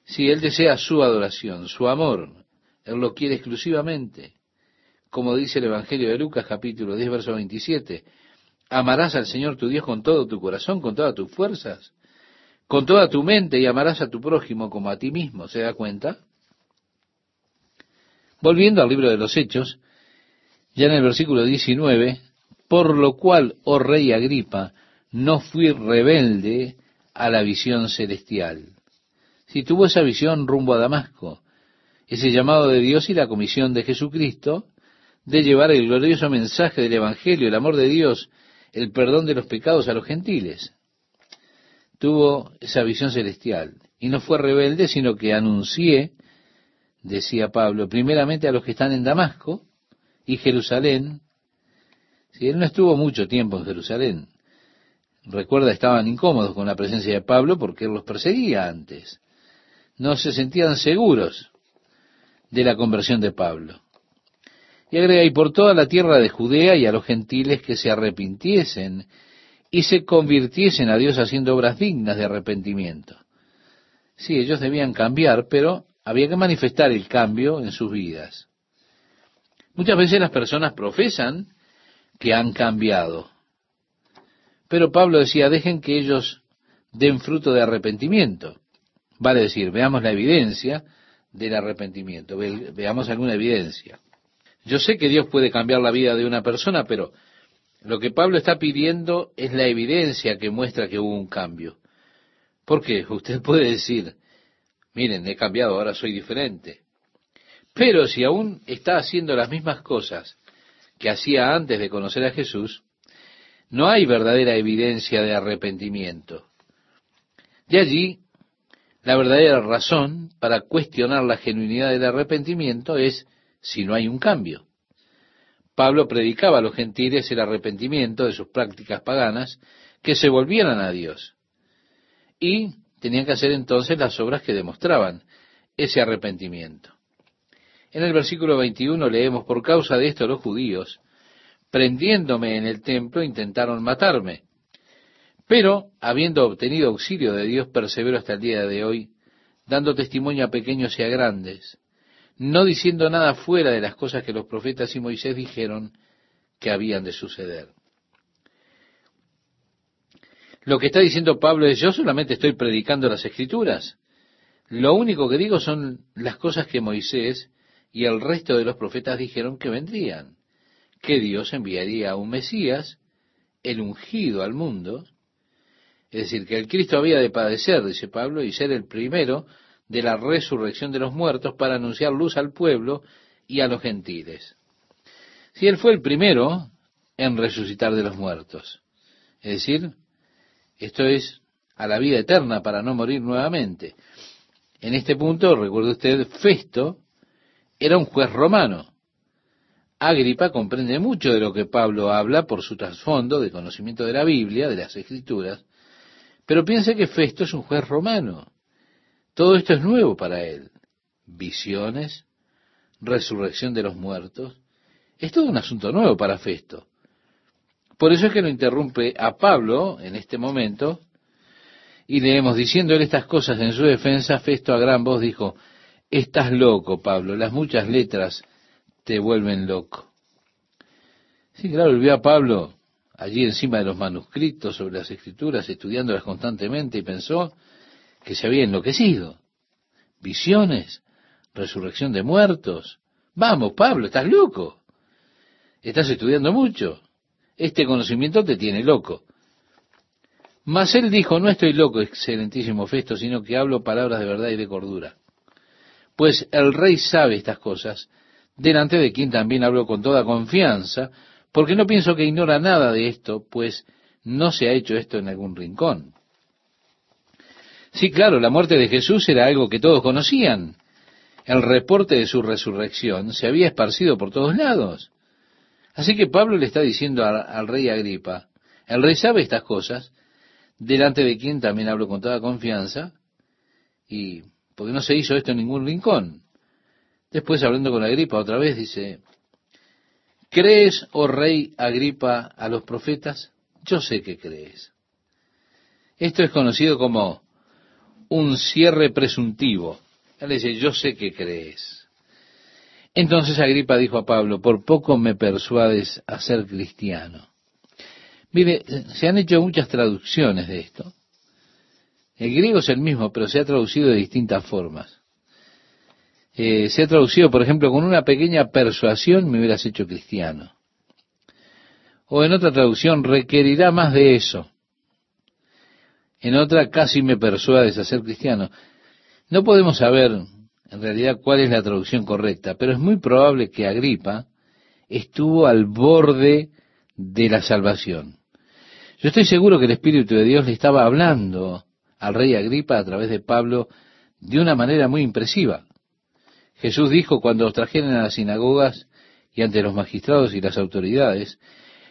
Si Él desea su adoración, su amor, Él lo quiere exclusivamente. Como dice el Evangelio de Lucas, capítulo 10, verso 27. Amarás al Señor tu Dios con todo tu corazón, con todas tus fuerzas con toda tu mente y amarás a tu prójimo como a ti mismo. ¿Se da cuenta? Volviendo al libro de los Hechos, ya en el versículo 19, por lo cual, oh rey Agripa, no fui rebelde a la visión celestial. Si tuvo esa visión rumbo a Damasco, ese llamado de Dios y la comisión de Jesucristo de llevar el glorioso mensaje del Evangelio, el amor de Dios, el perdón de los pecados a los gentiles tuvo esa visión celestial. Y no fue rebelde, sino que anuncié, decía Pablo, primeramente a los que están en Damasco y Jerusalén. Si él no estuvo mucho tiempo en Jerusalén. Recuerda, estaban incómodos con la presencia de Pablo porque él los perseguía antes. No se sentían seguros de la conversión de Pablo. Y agrega, y por toda la tierra de Judea y a los gentiles que se arrepintiesen y se convirtiesen a Dios haciendo obras dignas de arrepentimiento. Sí, ellos debían cambiar, pero había que manifestar el cambio en sus vidas. Muchas veces las personas profesan que han cambiado. Pero Pablo decía, dejen que ellos den fruto de arrepentimiento. Vale decir, veamos la evidencia del arrepentimiento, veamos alguna evidencia. Yo sé que Dios puede cambiar la vida de una persona, pero lo que Pablo está pidiendo es la evidencia que muestra que hubo un cambio. ¿Por qué? Usted puede decir, miren, he cambiado, ahora soy diferente. Pero si aún está haciendo las mismas cosas que hacía antes de conocer a Jesús, no hay verdadera evidencia de arrepentimiento. De allí, la verdadera razón para cuestionar la genuinidad del arrepentimiento es si no hay un cambio. Pablo predicaba a los gentiles el arrepentimiento de sus prácticas paganas, que se volvieran a Dios. Y tenían que hacer entonces las obras que demostraban ese arrepentimiento. En el versículo 21 leemos, por causa de esto los judíos, prendiéndome en el templo, intentaron matarme. Pero, habiendo obtenido auxilio de Dios, persevero hasta el día de hoy, dando testimonio a pequeños y a grandes, no diciendo nada fuera de las cosas que los profetas y Moisés dijeron que habían de suceder. Lo que está diciendo Pablo es, yo solamente estoy predicando las escrituras. Lo único que digo son las cosas que Moisés y el resto de los profetas dijeron que vendrían, que Dios enviaría a un Mesías, el ungido al mundo, es decir, que el Cristo había de padecer, dice Pablo, y ser el primero de la resurrección de los muertos para anunciar luz al pueblo y a los gentiles. Si él fue el primero en resucitar de los muertos, es decir, esto es a la vida eterna para no morir nuevamente. En este punto, recuerde usted, Festo era un juez romano. Agripa comprende mucho de lo que Pablo habla por su trasfondo de conocimiento de la Biblia, de las Escrituras, pero piense que Festo es un juez romano. Todo esto es nuevo para él. Visiones, resurrección de los muertos. Es todo un asunto nuevo para Festo. Por eso es que lo interrumpe a Pablo en este momento y leemos diciéndole estas cosas en su defensa, Festo a gran voz dijo, estás loco, Pablo, las muchas letras te vuelven loco. Sí, claro, él vio a Pablo allí encima de los manuscritos sobre las escrituras, estudiándolas constantemente, y pensó que se había enloquecido. Visiones, resurrección de muertos. Vamos, Pablo, estás loco. Estás estudiando mucho. Este conocimiento te tiene loco. Mas él dijo, no estoy loco, excelentísimo Festo, sino que hablo palabras de verdad y de cordura. Pues el rey sabe estas cosas, delante de quien también hablo con toda confianza, porque no pienso que ignora nada de esto, pues no se ha hecho esto en algún rincón. Sí, claro, la muerte de Jesús era algo que todos conocían. El reporte de su resurrección se había esparcido por todos lados. Así que Pablo le está diciendo al, rey Agripa, el rey sabe estas cosas, delante de quien también hablo con toda confianza, y porque no se hizo esto en ningún rincón. Después, hablando con Agripa otra vez, dice, ¿crees, oh rey Agripa, a los profetas? Yo sé que crees. Esto es conocido como un cierre presuntivo. Él dice, yo sé que crees. Entonces Agripa dijo a Pablo, por poco me persuades a ser cristiano. Mire, se han hecho muchas traducciones de esto. El griego es el mismo, pero se ha traducido de distintas formas. Eh, se ha traducido, por ejemplo, con una pequeña persuasión me hubieras hecho cristiano. O en otra traducción, requerirá más de eso. En otra, casi me persuades a ser cristiano. No podemos saber en realidad cuál es la traducción correcta, pero es muy probable que Agripa estuvo al borde de la salvación. Yo estoy seguro que el Espíritu de Dios le estaba hablando al rey Agripa a través de Pablo de una manera muy impresiva. Jesús dijo cuando os trajeren a las sinagogas y ante los magistrados y las autoridades,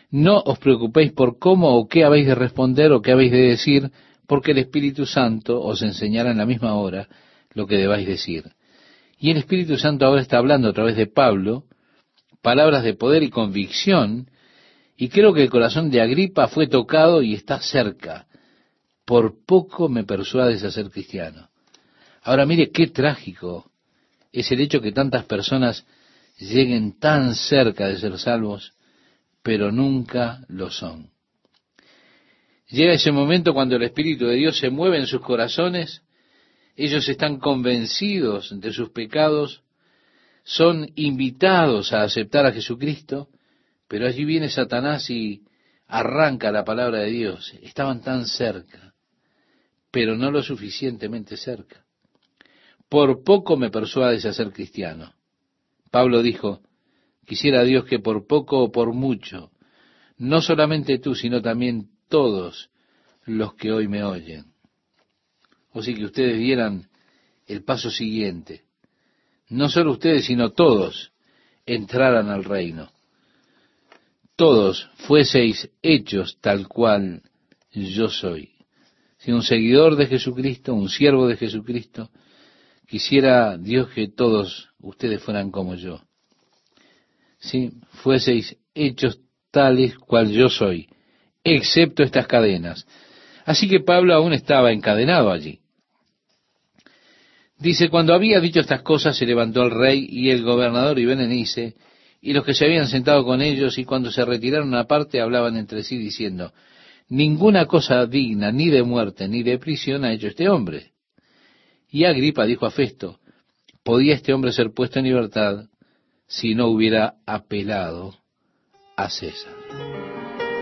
no os preocupéis por cómo o qué habéis de responder o qué habéis de decir, porque el Espíritu Santo os enseñará en la misma hora lo que debáis decir. Y el Espíritu Santo ahora está hablando a través de Pablo palabras de poder y convicción y creo que el corazón de Agripa fue tocado y está cerca. Por poco me persuades a ser cristiano. Ahora mire qué trágico es el hecho que tantas personas lleguen tan cerca de ser salvos, pero nunca lo son. Llega ese momento cuando el Espíritu de Dios se mueve en sus corazones, ellos están convencidos de sus pecados, son invitados a aceptar a Jesucristo, pero allí viene Satanás y arranca la palabra de Dios. Estaban tan cerca, pero no lo suficientemente cerca. Por poco me persuades a ser cristiano. Pablo dijo, quisiera Dios que por poco o por mucho, no solamente tú, sino también todos los que hoy me oyen. O sí que ustedes vieran el paso siguiente. No solo ustedes, sino todos entraran al reino todos fueseis hechos tal cual yo soy. Si un seguidor de Jesucristo, un siervo de Jesucristo, quisiera Dios que todos ustedes fueran como yo. Si fueseis hechos tales cual yo soy, excepto estas cadenas. Así que Pablo aún estaba encadenado allí. Dice, cuando había dicho estas cosas, se levantó el rey y el gobernador y Benenice, y los que se habían sentado con ellos y cuando se retiraron aparte hablaban entre sí diciendo, ninguna cosa digna ni de muerte ni de prisión ha hecho este hombre. Y Agripa dijo a Festo, podía este hombre ser puesto en libertad si no hubiera apelado a César.